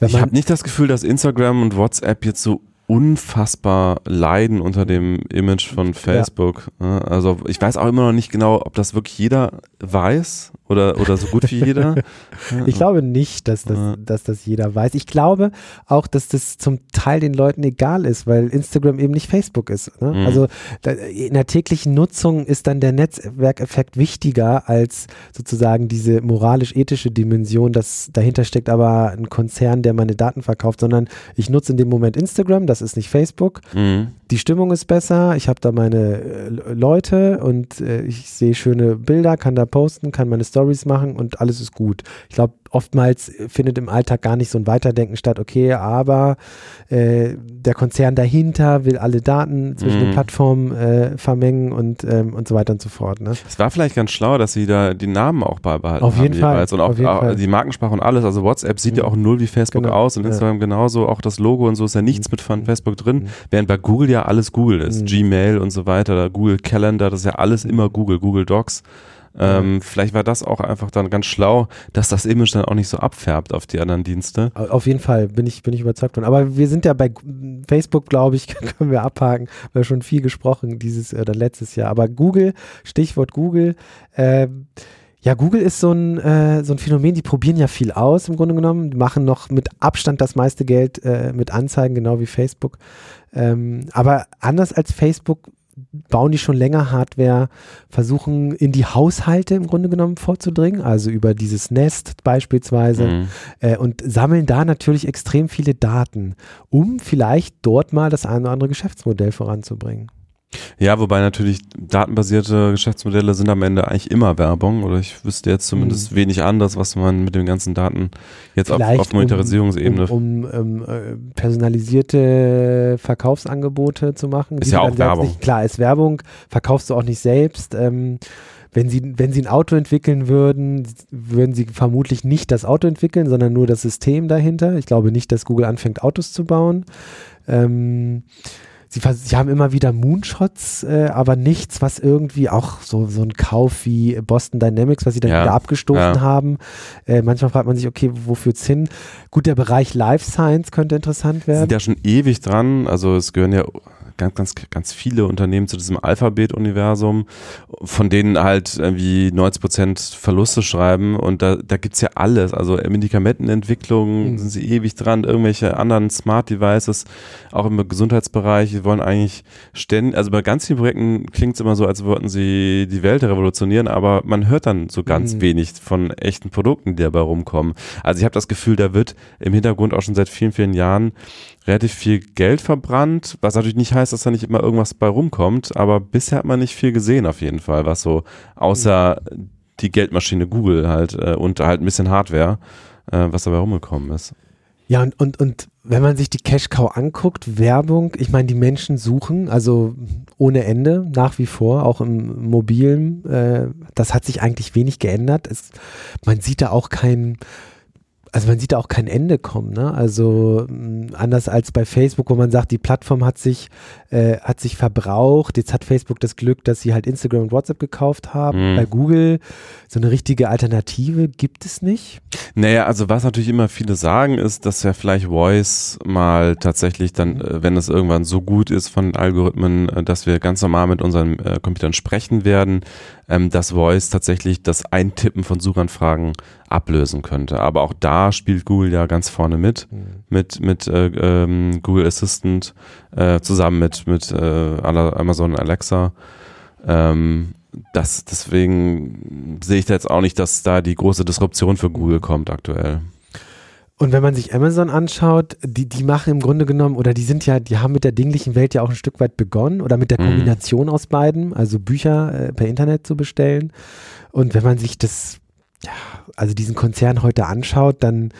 ich habe nicht das Gefühl, dass Instagram und WhatsApp jetzt so unfassbar leiden unter dem Image von Facebook. Ja. Also ich weiß auch immer noch nicht genau, ob das wirklich jeder weiß oder, oder so gut wie jeder. ich glaube nicht, dass das, ja. dass das jeder weiß. Ich glaube auch, dass das zum Teil den Leuten egal ist, weil Instagram eben nicht Facebook ist. Ne? Mhm. Also in der täglichen Nutzung ist dann der Netzwerkeffekt wichtiger als sozusagen diese moralisch-ethische Dimension, dass dahinter steckt aber ein Konzern, der meine Daten verkauft, sondern ich nutze in dem Moment Instagram, das ist nicht Facebook. Mhm. Die Stimmung ist besser, ich habe da meine äh, Leute und äh, ich sehe schöne Bilder, kann da posten, kann meine Stories machen und alles ist gut. Ich glaube, oftmals findet im Alltag gar nicht so ein Weiterdenken statt, okay, aber äh, der Konzern dahinter will alle Daten zwischen mhm. den Plattformen äh, vermengen und, ähm, und so weiter und so fort. Ne? Es war vielleicht ganz schlau, dass sie da die Namen auch beibehalten Auf jeden Fall. Und auch, auch die Markensprache und alles. Also WhatsApp sieht mhm. ja auch null wie Facebook genau. aus und Instagram ja. genauso. Auch das Logo und so ist ja nichts mit von mhm. Facebook drin, mhm. während bei Google ja alles Google ist. Mhm. Gmail und so weiter, Google Calendar, das ist ja alles immer Google, Google Docs. Ähm, vielleicht war das auch einfach dann ganz schlau, dass das Image dann auch nicht so abfärbt auf die anderen Dienste. Auf jeden Fall bin ich, bin ich überzeugt von. Aber wir sind ja bei Facebook, glaube ich, können wir abhaken. Wir haben schon viel gesprochen dieses oder letztes Jahr. Aber Google, Stichwort Google, äh, ja, Google ist so ein, äh, so ein Phänomen, die probieren ja viel aus im Grunde genommen, die machen noch mit Abstand das meiste Geld äh, mit Anzeigen, genau wie Facebook. Ähm, aber anders als Facebook bauen die schon länger Hardware, versuchen in die Haushalte im Grunde genommen vorzudringen, also über dieses Nest beispielsweise mhm. äh, und sammeln da natürlich extrem viele Daten, um vielleicht dort mal das eine oder andere Geschäftsmodell voranzubringen. Ja, wobei natürlich datenbasierte Geschäftsmodelle sind am Ende eigentlich immer Werbung oder ich wüsste jetzt zumindest hm. wenig anders, was man mit den ganzen Daten jetzt auf, auf, Monetarisierungsebene. Um, um, um äh, personalisierte Verkaufsangebote zu machen. Ist ja auch Werbung. Nicht, klar, ist Werbung, verkaufst du auch nicht selbst. Ähm, wenn sie, wenn sie ein Auto entwickeln würden, würden sie vermutlich nicht das Auto entwickeln, sondern nur das System dahinter. Ich glaube nicht, dass Google anfängt, Autos zu bauen. Ähm, sie, sie haben immer wieder Moonshots, äh, aber nichts, was irgendwie auch so, so ein Kauf wie Boston Dynamics, was sie dann ja, wieder abgestoßen ja. haben. Äh, manchmal fragt man sich, okay, wo führt's hin? Gut, der Bereich Life Science könnte interessant werden. Sind ja schon ewig dran, also es gehören ja ganz, ganz, ganz viele Unternehmen zu diesem Alphabet-Universum, von denen halt irgendwie 90 Prozent Verluste schreiben und da, da gibt's ja alles. Also Medikamentenentwicklung mhm. sind sie ewig dran, irgendwelche anderen Smart Devices, auch im Gesundheitsbereich, die wollen eigentlich ständig, also bei ganz vielen Projekten klingt's immer so, als wollten sie die Welt revolutionieren, aber man hört dann so ganz mhm. wenig von echten Produkten, die dabei rumkommen. Also ich habe das Gefühl, da wird im Hintergrund auch schon seit vielen, vielen Jahren relativ viel Geld verbrannt, was natürlich nicht heißt, dass da nicht immer irgendwas bei rumkommt, aber bisher hat man nicht viel gesehen auf jeden Fall, was so außer die Geldmaschine Google halt äh, und halt ein bisschen Hardware, äh, was dabei rumgekommen ist. Ja, und, und, und wenn man sich die Cash Cow anguckt, Werbung, ich meine, die Menschen suchen, also ohne Ende, nach wie vor, auch im mobilen, äh, das hat sich eigentlich wenig geändert. Es, man sieht da auch kein, also man sieht da auch kein Ende kommen, ne? Also mh, anders als bei Facebook, wo man sagt, die Plattform hat sich, äh, hat sich verbraucht. Jetzt hat Facebook das Glück, dass sie halt Instagram und WhatsApp gekauft haben. Mhm. Bei Google so eine richtige Alternative gibt es nicht. Naja, also was natürlich immer viele sagen, ist, dass ja vielleicht Voice mal tatsächlich dann, mhm. äh, wenn es irgendwann so gut ist von Algorithmen, äh, dass wir ganz normal mit unseren äh, Computern sprechen werden, ähm, dass Voice tatsächlich das Eintippen von Suchanfragen ablösen könnte. Aber auch da spielt Google ja ganz vorne mit, mhm. mit, mit äh, ähm, Google Assistant äh, zusammen mit, mit äh, Amazon Alexa. Ähm, das, deswegen sehe ich da jetzt auch nicht, dass da die große Disruption für Google kommt aktuell. Und wenn man sich Amazon anschaut, die, die machen im Grunde genommen, oder die sind ja, die haben mit der dinglichen Welt ja auch ein Stück weit begonnen oder mit der mhm. Kombination aus beiden, also Bücher äh, per Internet zu bestellen. Und wenn man sich das, also diesen Konzern heute anschaut, dann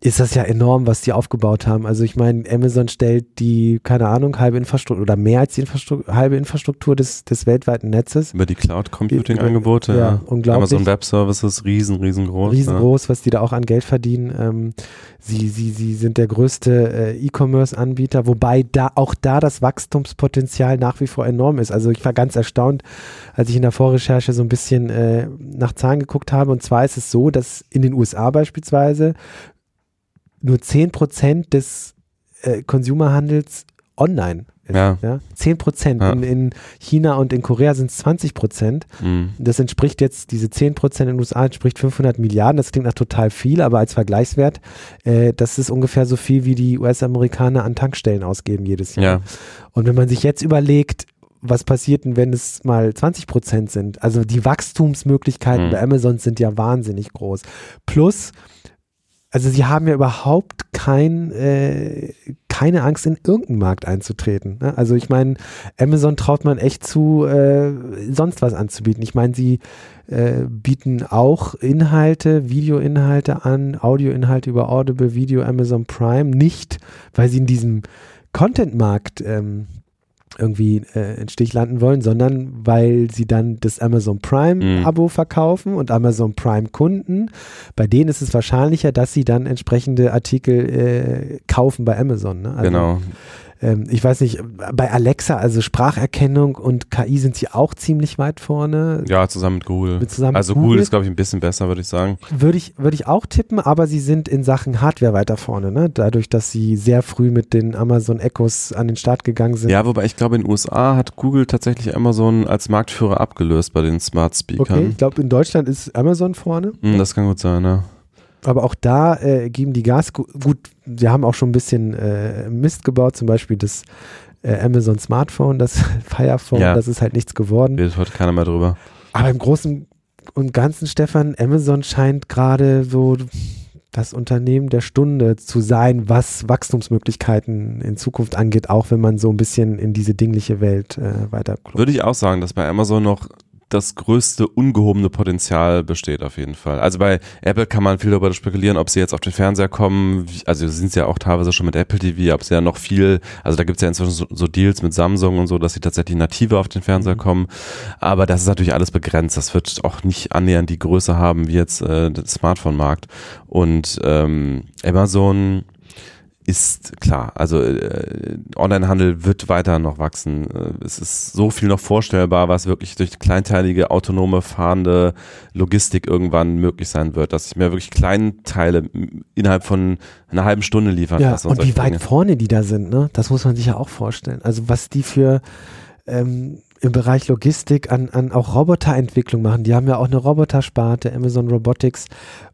ist das ja enorm, was die aufgebaut haben. Also ich meine, Amazon stellt die, keine Ahnung, halbe Infrastruktur oder mehr als die Infrastruktur, halbe Infrastruktur des, des weltweiten Netzes. Über die Cloud-Computing-Angebote, ja, ja. Unglaublich. Amazon Web Services, riesen, riesengroß. Riesengroß, ja. was die da auch an Geld verdienen. Ähm, sie, sie, sie sind der größte äh, E-Commerce-Anbieter, wobei da auch da das Wachstumspotenzial nach wie vor enorm ist. Also ich war ganz erstaunt, als ich in der Vorrecherche so ein bisschen äh, nach Zahlen geguckt habe. Und zwar ist es so, dass in den USA beispielsweise nur 10% des äh, Consumerhandels online ist. Ja. ja? 10 Ja. In, in, China und in Korea sind es 20 Prozent. Mhm. Das entspricht jetzt, diese 10 Prozent in den USA entspricht 500 Milliarden. Das klingt nach total viel, aber als Vergleichswert, äh, das ist ungefähr so viel, wie die US-Amerikaner an Tankstellen ausgeben jedes Jahr. Ja. Und wenn man sich jetzt überlegt, was passiert denn, wenn es mal 20 Prozent sind? Also die Wachstumsmöglichkeiten mhm. bei Amazon sind ja wahnsinnig groß. Plus, also sie haben ja überhaupt kein, äh, keine Angst, in irgendeinen Markt einzutreten. Ne? Also ich meine, Amazon traut man echt zu, äh, sonst was anzubieten. Ich meine, sie äh, bieten auch Inhalte, Videoinhalte an, Audioinhalte über Audible, Video, Amazon Prime, nicht, weil sie in diesem Content-Markt ähm, irgendwie äh, in Stich landen wollen, sondern weil sie dann das Amazon Prime-Abo mhm. verkaufen und Amazon Prime-Kunden. Bei denen ist es wahrscheinlicher, dass sie dann entsprechende Artikel äh, kaufen bei Amazon. Ne? Also, genau ähm, ich weiß nicht, bei Alexa, also Spracherkennung und KI sind sie auch ziemlich weit vorne. Ja, zusammen mit Google. Mit zusammen also Google, Google ist, glaube ich, ein bisschen besser, würde ich sagen. Würde ich, würde ich auch tippen, aber sie sind in Sachen Hardware weiter vorne, ne? Dadurch, dass sie sehr früh mit den Amazon Echos an den Start gegangen sind. Ja, wobei ich glaube, in den USA hat Google tatsächlich Amazon als Marktführer abgelöst bei den Smart Speakern. Okay, ich glaube, in Deutschland ist Amazon vorne. Hm, das kann gut sein, ja. Aber auch da äh, geben die Gas. Gut, sie haben auch schon ein bisschen äh, Mist gebaut, zum Beispiel das äh, Amazon Smartphone, das Fire Phone, ja. das ist halt nichts geworden. Redet heute keiner mehr drüber. Aber im Großen und Ganzen, Stefan, Amazon scheint gerade so das Unternehmen der Stunde zu sein, was Wachstumsmöglichkeiten in Zukunft angeht, auch wenn man so ein bisschen in diese dingliche Welt äh, weiter. Würde ich auch sagen, dass bei Amazon noch das größte ungehobene Potenzial besteht auf jeden Fall. Also bei Apple kann man viel darüber spekulieren, ob sie jetzt auf den Fernseher kommen. Also sind sie ja auch teilweise schon mit Apple TV, ob sie ja noch viel, also da gibt es ja inzwischen so, so, Deals mit Samsung und so, dass sie tatsächlich native auf den Fernseher mhm. kommen. Aber das ist natürlich alles begrenzt. Das wird auch nicht annähernd die Größe haben wie jetzt äh, der Smartphone-Markt. Und ähm, Amazon ist klar, also äh, Onlinehandel wird weiter noch wachsen. Äh, es ist so viel noch vorstellbar, was wirklich durch kleinteilige, autonome, fahrende Logistik irgendwann möglich sein wird, dass ich mir wirklich Kleinteile innerhalb von einer halben Stunde liefern ja, lasse. Und, und wie weit Dinge. vorne die da sind, ne? Das muss man sich ja auch vorstellen. Also was die für ähm, im Bereich Logistik an, an auch Roboterentwicklung machen. Die haben ja auch eine Robotersparte, Amazon Robotics,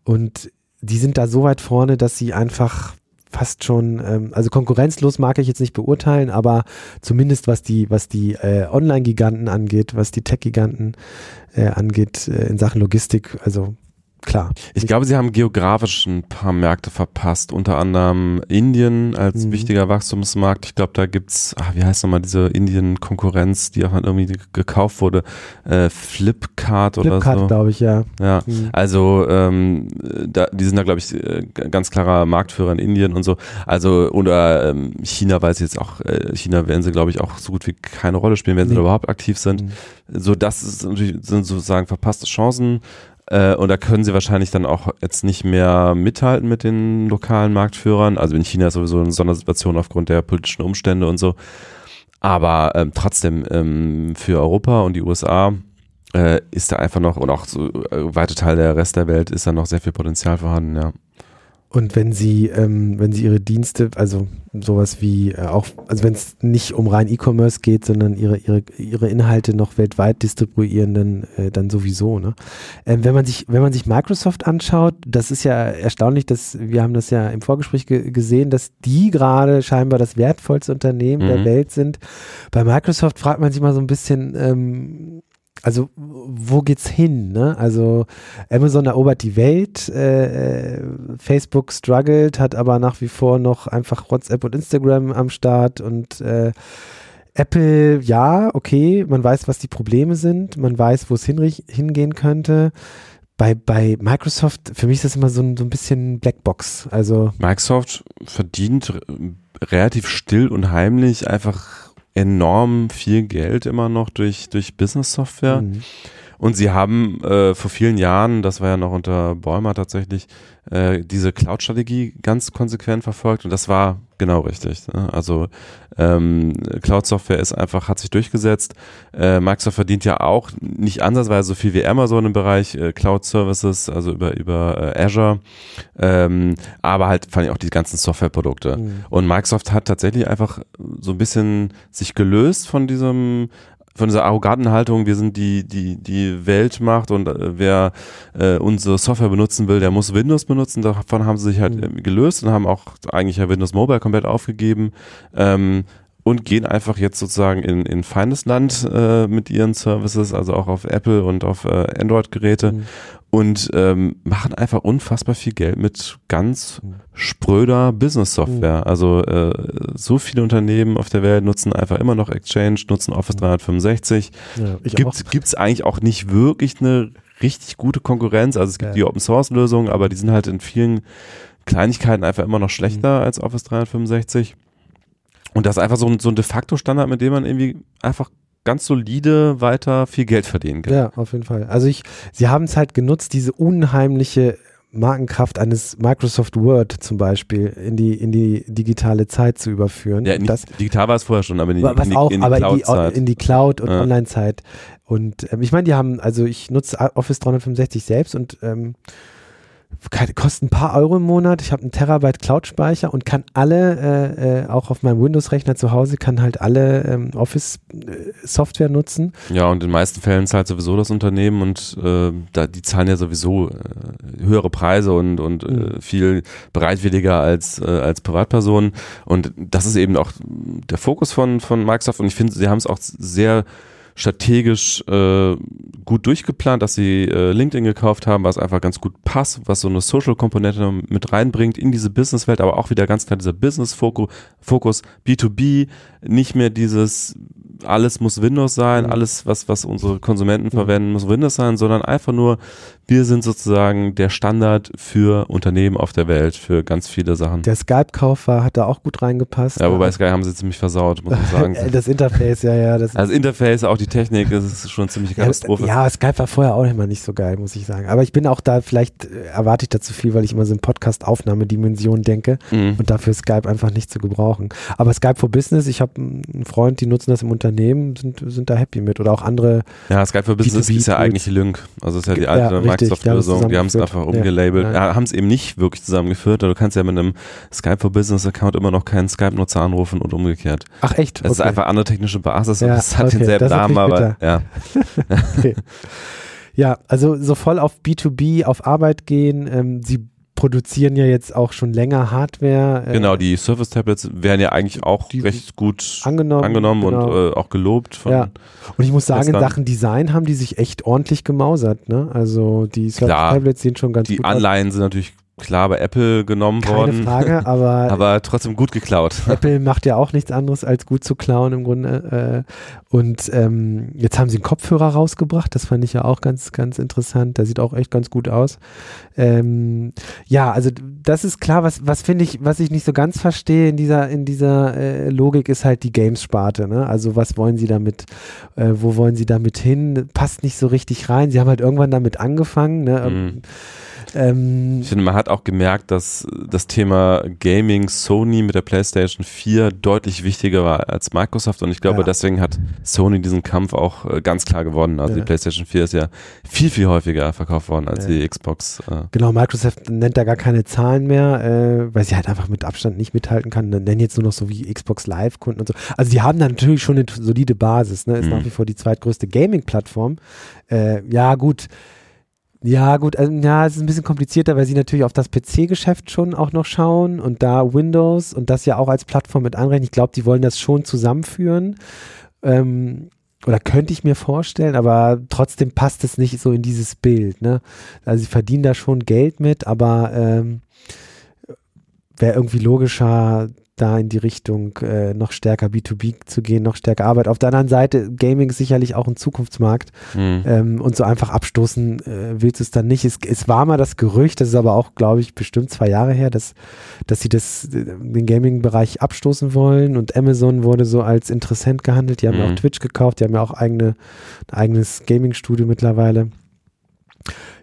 und die sind da so weit vorne, dass sie einfach fast schon, ähm, also konkurrenzlos mag ich jetzt nicht beurteilen, aber zumindest was die, was die äh, Online-Giganten angeht, was die Tech-Giganten äh, angeht äh, in Sachen Logistik, also klar. Ich glaube, sie haben geografisch ein paar Märkte verpasst, unter anderem Indien als mhm. wichtiger Wachstumsmarkt. Ich glaube, da gibt's, ach, wie heißt nochmal diese Indien-Konkurrenz, die auch irgendwie gekauft wurde, äh, Flipkart oder Flipkart, so. glaube ich, ja. Ja, mhm. also ähm, da, die sind da, glaube ich, äh, ganz klarer Marktführer in Indien und so. Also, oder ähm, China weiß ich jetzt auch, äh, China werden sie, glaube ich, auch so gut wie keine Rolle spielen, wenn sie da überhaupt aktiv sind. Mhm. So, das ist natürlich, sind sozusagen verpasste Chancen. Äh, und da können sie wahrscheinlich dann auch jetzt nicht mehr mithalten mit den lokalen Marktführern. Also in China ist sowieso eine Sondersituation aufgrund der politischen Umstände und so. Aber ähm, trotzdem ähm, für Europa und die USA äh, ist da einfach noch und auch so äh, weite Teil der Rest der Welt ist da noch sehr viel Potenzial vorhanden, ja. Und wenn sie, ähm, wenn sie ihre Dienste, also sowas wie äh, auch, also wenn es nicht um rein E-Commerce geht, sondern ihre, ihre, ihre Inhalte noch weltweit distribuieren, dann, äh, dann sowieso. Ne? Ähm, wenn man sich, wenn man sich Microsoft anschaut, das ist ja erstaunlich, dass wir haben das ja im Vorgespräch ge gesehen, dass die gerade scheinbar das wertvollste Unternehmen mhm. der Welt sind. Bei Microsoft fragt man sich mal so ein bisschen, ähm, also wo geht's hin? Ne? Also Amazon erobert die Welt, äh, äh, Facebook struggelt, hat aber nach wie vor noch einfach WhatsApp und Instagram am Start und äh, Apple, ja, okay, man weiß, was die Probleme sind, man weiß, wo es hingehen könnte. Bei, bei Microsoft, für mich ist das immer so ein, so ein bisschen Blackbox. Also Microsoft verdient relativ still und heimlich einfach enorm viel Geld immer noch durch, durch Business-Software. Mhm. Und sie haben äh, vor vielen Jahren, das war ja noch unter Bäumer tatsächlich, äh, diese Cloud-Strategie ganz konsequent verfolgt und das war genau richtig. Ne? Also ähm, Cloud-Software ist einfach, hat sich durchgesetzt. Äh, Microsoft verdient ja auch nicht ansatzweise so viel wie Amazon im Bereich äh, Cloud-Services, also über, über äh, Azure, ähm, aber halt vor allem auch die ganzen Softwareprodukte. Mhm. Und Microsoft hat tatsächlich einfach so ein bisschen sich gelöst von diesem von dieser arroganten Haltung, wir sind die, die, die Weltmacht und äh, wer äh, unsere Software benutzen will, der muss Windows benutzen. Davon haben sie sich halt mhm. gelöst und haben auch eigentlich ja Windows Mobile komplett aufgegeben. Ähm, und gehen einfach jetzt sozusagen in, in feines Land äh, mit ihren Services, also auch auf Apple und auf äh, Android-Geräte mhm. und ähm, machen einfach unfassbar viel Geld mit ganz mhm. spröder Business-Software. Mhm. Also äh, so viele Unternehmen auf der Welt nutzen einfach immer noch Exchange, nutzen Office 365. Ja, Gibt es eigentlich auch nicht wirklich eine richtig gute Konkurrenz. Also es gibt ja. die Open-Source-Lösungen, aber die sind halt in vielen Kleinigkeiten einfach immer noch schlechter mhm. als Office 365. Und das ist einfach so ein, so ein de facto Standard, mit dem man irgendwie einfach ganz solide weiter viel Geld verdienen kann. Ja, auf jeden Fall. Also ich, sie haben es halt genutzt, diese unheimliche Markenkraft eines Microsoft Word zum Beispiel in die, in die digitale Zeit zu überführen. Ja, das, digital war es vorher schon, aber in die, was in die, auch, in die aber Cloud-Zeit. In, in die Cloud- und ja. Online-Zeit. Und ähm, ich meine, die haben, also ich nutze Office 365 selbst und ähm, kostet ein paar Euro im Monat. Ich habe einen Terabyte Cloud-Speicher und kann alle, äh, äh, auch auf meinem Windows-Rechner zu Hause, kann halt alle ähm, Office-Software nutzen. Ja, und in den meisten Fällen zahlt sowieso das Unternehmen und äh, da, die zahlen ja sowieso äh, höhere Preise und, und äh, mhm. viel bereitwilliger als, äh, als Privatpersonen. Und das ist eben auch der Fokus von, von Microsoft und ich finde, sie haben es auch sehr strategisch äh, gut durchgeplant, dass sie äh, LinkedIn gekauft haben, was einfach ganz gut passt, was so eine Social-Komponente mit reinbringt in diese Business-Welt, aber auch wieder ganz klar dieser Business-Fokus, B2B, nicht mehr dieses alles muss Windows sein, mhm. alles, was, was unsere Konsumenten mhm. verwenden, muss Windows sein, sondern einfach nur, wir sind sozusagen der Standard für Unternehmen auf der Welt, für ganz viele Sachen. Der Skype-Kauf war, hat da auch gut reingepasst. Ja, wobei Skype haben sie ziemlich versaut, muss man sagen. das Interface, ja, ja. Das also Interface, auch die Technik, das ist schon ziemlich Katastrophe. Ja, ja, Skype war vorher auch immer nicht so geil, muss ich sagen. Aber ich bin auch da, vielleicht äh, erwarte ich da zu viel, weil ich immer so in Podcast-Aufnahmedimension denke mhm. und dafür Skype einfach nicht zu gebrauchen. Aber Skype for Business, ich habe einen Freund, die nutzen das im Unternehmen, sind, sind da happy mit. Oder auch andere. Ja, Skype for Business ist ja eigentlich Lync. Also ist ja die alte ja, Microsoft-Lösung. Die haben es einfach umgelabelt. Ja, ja haben es eben nicht wirklich zusammengeführt. Du kannst ja mit einem Skype for Business-Account immer noch keinen Skype-Nutzer anrufen und umgekehrt. Ach echt? Das okay. ist einfach andere technische Basis und das hat okay, denselben Namen, aber ja. okay. Ja, also so voll auf B2B, auf Arbeit gehen. Ähm, sie produzieren ja jetzt auch schon länger Hardware. Äh, genau, die Surface Tablets werden ja eigentlich auch recht gut angenommen, angenommen genau. und äh, auch gelobt. Ja. Und ich muss sagen, in Sachen Design haben die sich echt ordentlich gemausert. Ne? Also die Surface Klar, Tablets sehen schon ganz die gut aus. Die Anleihen sind natürlich klar bei Apple genommen Keine worden. Keine Frage, aber, aber trotzdem gut geklaut. Apple macht ja auch nichts anderes als gut zu klauen im Grunde. Äh, und ähm, jetzt haben sie einen Kopfhörer rausgebracht, das fand ich ja auch ganz, ganz interessant. Der sieht auch echt ganz gut aus. Ähm, ja, also das ist klar, was, was finde ich, was ich nicht so ganz verstehe in dieser, in dieser äh, Logik ist halt die Games-Sparte. Ne? Also was wollen sie damit, äh, wo wollen sie damit hin? Passt nicht so richtig rein. Sie haben halt irgendwann damit angefangen. Ne? Mhm. Ähm, ich finde, man hat auch gemerkt, dass das Thema Gaming Sony mit der PlayStation 4 deutlich wichtiger war als Microsoft und ich glaube, ja. deswegen hat Sony diesen Kampf auch äh, ganz klar gewonnen. Also ja. die PlayStation 4 ist ja viel, viel häufiger verkauft worden als ja. die Xbox. Äh. Genau, Microsoft nennt da gar keine Zahlen mehr, äh, weil sie halt einfach mit Abstand nicht mithalten kann. Dann nennen jetzt nur noch so wie Xbox Live-Kunden und so. Also die haben da natürlich schon eine solide Basis, ne? Ist mhm. nach wie vor die zweitgrößte Gaming-Plattform. Äh, ja, gut. Ja, gut, also, ja, es ist ein bisschen komplizierter, weil sie natürlich auf das PC-Geschäft schon auch noch schauen und da Windows und das ja auch als Plattform mit anrechnen. Ich glaube, die wollen das schon zusammenführen. Ähm, oder könnte ich mir vorstellen, aber trotzdem passt es nicht so in dieses Bild. Ne? Also sie verdienen da schon Geld mit, aber ähm, wäre irgendwie logischer, da in die Richtung äh, noch stärker B2B zu gehen, noch stärker Arbeit. Auf der anderen Seite, Gaming ist sicherlich auch ein Zukunftsmarkt mhm. ähm, und so einfach abstoßen äh, willst du es dann nicht. Es, es, war mal das Gerücht, das ist aber auch, glaube ich, bestimmt zwei Jahre her, dass, dass sie das, äh, den Gaming-Bereich abstoßen wollen und Amazon wurde so als Interessent gehandelt. Die haben mhm. ja auch Twitch gekauft, die haben ja auch eigene, ein eigenes Gaming-Studio mittlerweile.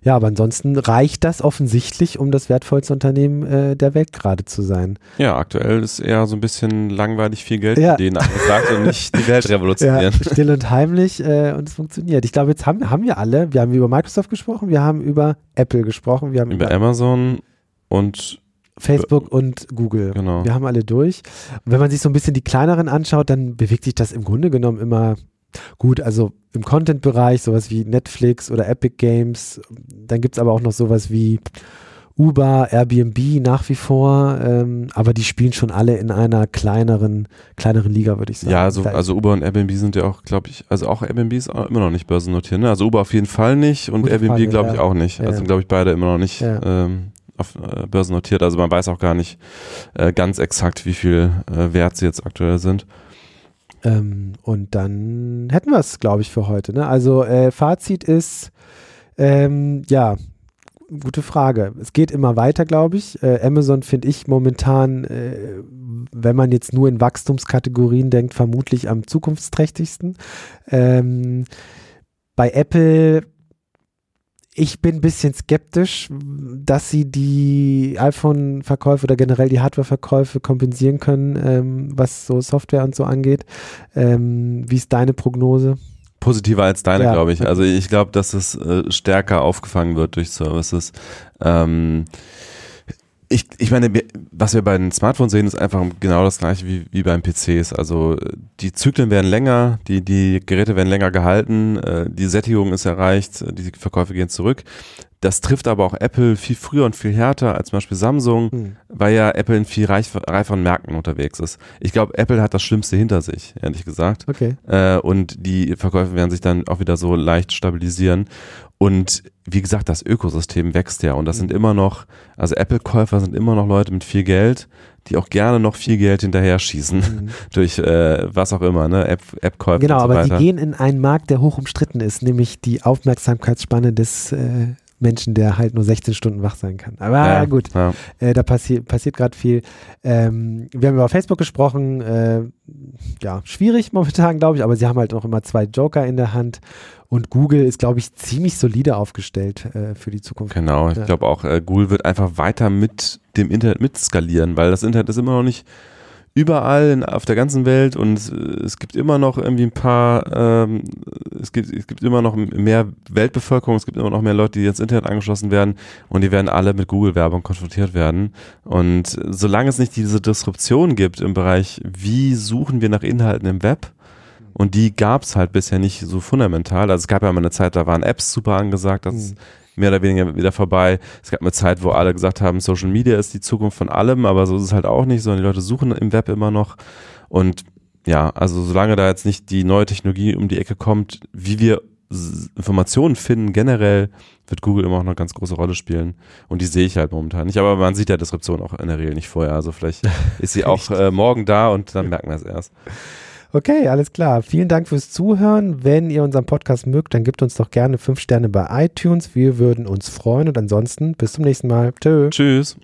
Ja, aber ansonsten reicht das offensichtlich, um das wertvollste Unternehmen äh, der Welt gerade zu sein. Ja, aktuell ist eher so ein bisschen langweilig viel Geld ja. denen gesagt und nicht die Welt revolutionieren. Ja, still und heimlich äh, und es funktioniert. Ich glaube, jetzt haben, haben wir alle, wir haben über Microsoft gesprochen, wir haben über Apple gesprochen, wir haben über, über Amazon und Facebook und Google. Genau. Wir haben alle durch. Und wenn man sich so ein bisschen die kleineren anschaut, dann bewegt sich das im Grunde genommen immer Gut, also im Content-Bereich sowas wie Netflix oder Epic Games, dann gibt es aber auch noch sowas wie Uber, Airbnb nach wie vor, ähm, aber die spielen schon alle in einer kleineren, kleineren Liga, würde ich sagen. Ja, also, also Uber und Airbnb sind ja auch, glaube ich, also auch Airbnb ist auch immer noch nicht börsennotiert, ne? Also Uber auf jeden Fall nicht und Gute Airbnb glaube ich ja. auch nicht. Also ja. glaube ich beide immer noch nicht ja. ähm, auf äh, börsennotiert. Also man weiß auch gar nicht äh, ganz exakt, wie viel äh, wert sie jetzt aktuell sind. Ähm, und dann hätten wir es, glaube ich, für heute. Ne? Also äh, Fazit ist, ähm, ja, gute Frage. Es geht immer weiter, glaube ich. Äh, Amazon finde ich momentan, äh, wenn man jetzt nur in Wachstumskategorien denkt, vermutlich am zukunftsträchtigsten. Ähm, bei Apple ich bin ein bisschen skeptisch, dass sie die iPhone-Verkäufe oder generell die Hardware-Verkäufe kompensieren können, ähm, was so Software und so angeht. Ähm, wie ist deine Prognose? Positiver als deine, ja. glaube ich. Also ich glaube, dass es äh, stärker aufgefangen wird durch Services. Ähm, ich, ich meine, was wir bei den Smartphones sehen, ist einfach genau das gleiche wie, wie beim PCs. Also die Zyklen werden länger, die, die Geräte werden länger gehalten, äh, die Sättigung ist erreicht, die Verkäufe gehen zurück. Das trifft aber auch Apple viel früher und viel härter als zum Beispiel Samsung, hm. weil ja Apple in viel reich, reiferen Märkten unterwegs ist. Ich glaube, Apple hat das Schlimmste hinter sich, ehrlich gesagt. Okay. Äh, und die Verkäufe werden sich dann auch wieder so leicht stabilisieren. Und wie gesagt, das Ökosystem wächst ja und das sind mhm. immer noch, also Apple-Käufer sind immer noch Leute mit viel Geld, die auch gerne noch viel Geld hinterher schießen mhm. durch äh, was auch immer, ne, App-Käufer. App genau, so aber weiter. die gehen in einen Markt, der hoch umstritten ist, nämlich die Aufmerksamkeitsspanne des äh, Menschen, der halt nur 16 Stunden wach sein kann. Aber ja, gut, ja. Äh, da passi passiert gerade viel. Ähm, wir haben über Facebook gesprochen, äh, ja, schwierig momentan, glaube ich, aber sie haben halt noch immer zwei Joker in der Hand und Google ist, glaube ich, ziemlich solide aufgestellt äh, für die Zukunft. Genau, ich glaube auch, äh, Google wird einfach weiter mit dem Internet mitskalieren, weil das Internet ist immer noch nicht überall in, auf der ganzen Welt und äh, es gibt immer noch irgendwie ein paar, ähm, es, gibt, es gibt immer noch mehr Weltbevölkerung, es gibt immer noch mehr Leute, die ins Internet angeschlossen werden und die werden alle mit Google-Werbung konfrontiert werden. Und solange es nicht diese Disruption gibt im Bereich, wie suchen wir nach Inhalten im Web, und die gab es halt bisher nicht so fundamental. Also es gab ja mal eine Zeit, da waren Apps super angesagt. Das mhm. Mehr oder weniger wieder vorbei. Es gab eine Zeit, wo alle gesagt haben, Social Media ist die Zukunft von allem, aber so ist es halt auch nicht, sondern die Leute suchen im Web immer noch. Und ja, also solange da jetzt nicht die neue Technologie um die Ecke kommt, wie wir Informationen finden, generell wird Google immer auch eine ganz große Rolle spielen. Und die sehe ich halt momentan nicht. Aber man sieht ja Disruption auch in der Regel nicht vorher. Also vielleicht ist sie auch äh, morgen da und dann merken wir es erst. Okay, alles klar. Vielen Dank fürs Zuhören. Wenn ihr unseren Podcast mögt, dann gebt uns doch gerne fünf Sterne bei iTunes. Wir würden uns freuen. Und ansonsten bis zum nächsten Mal. Tschö. Tschüss.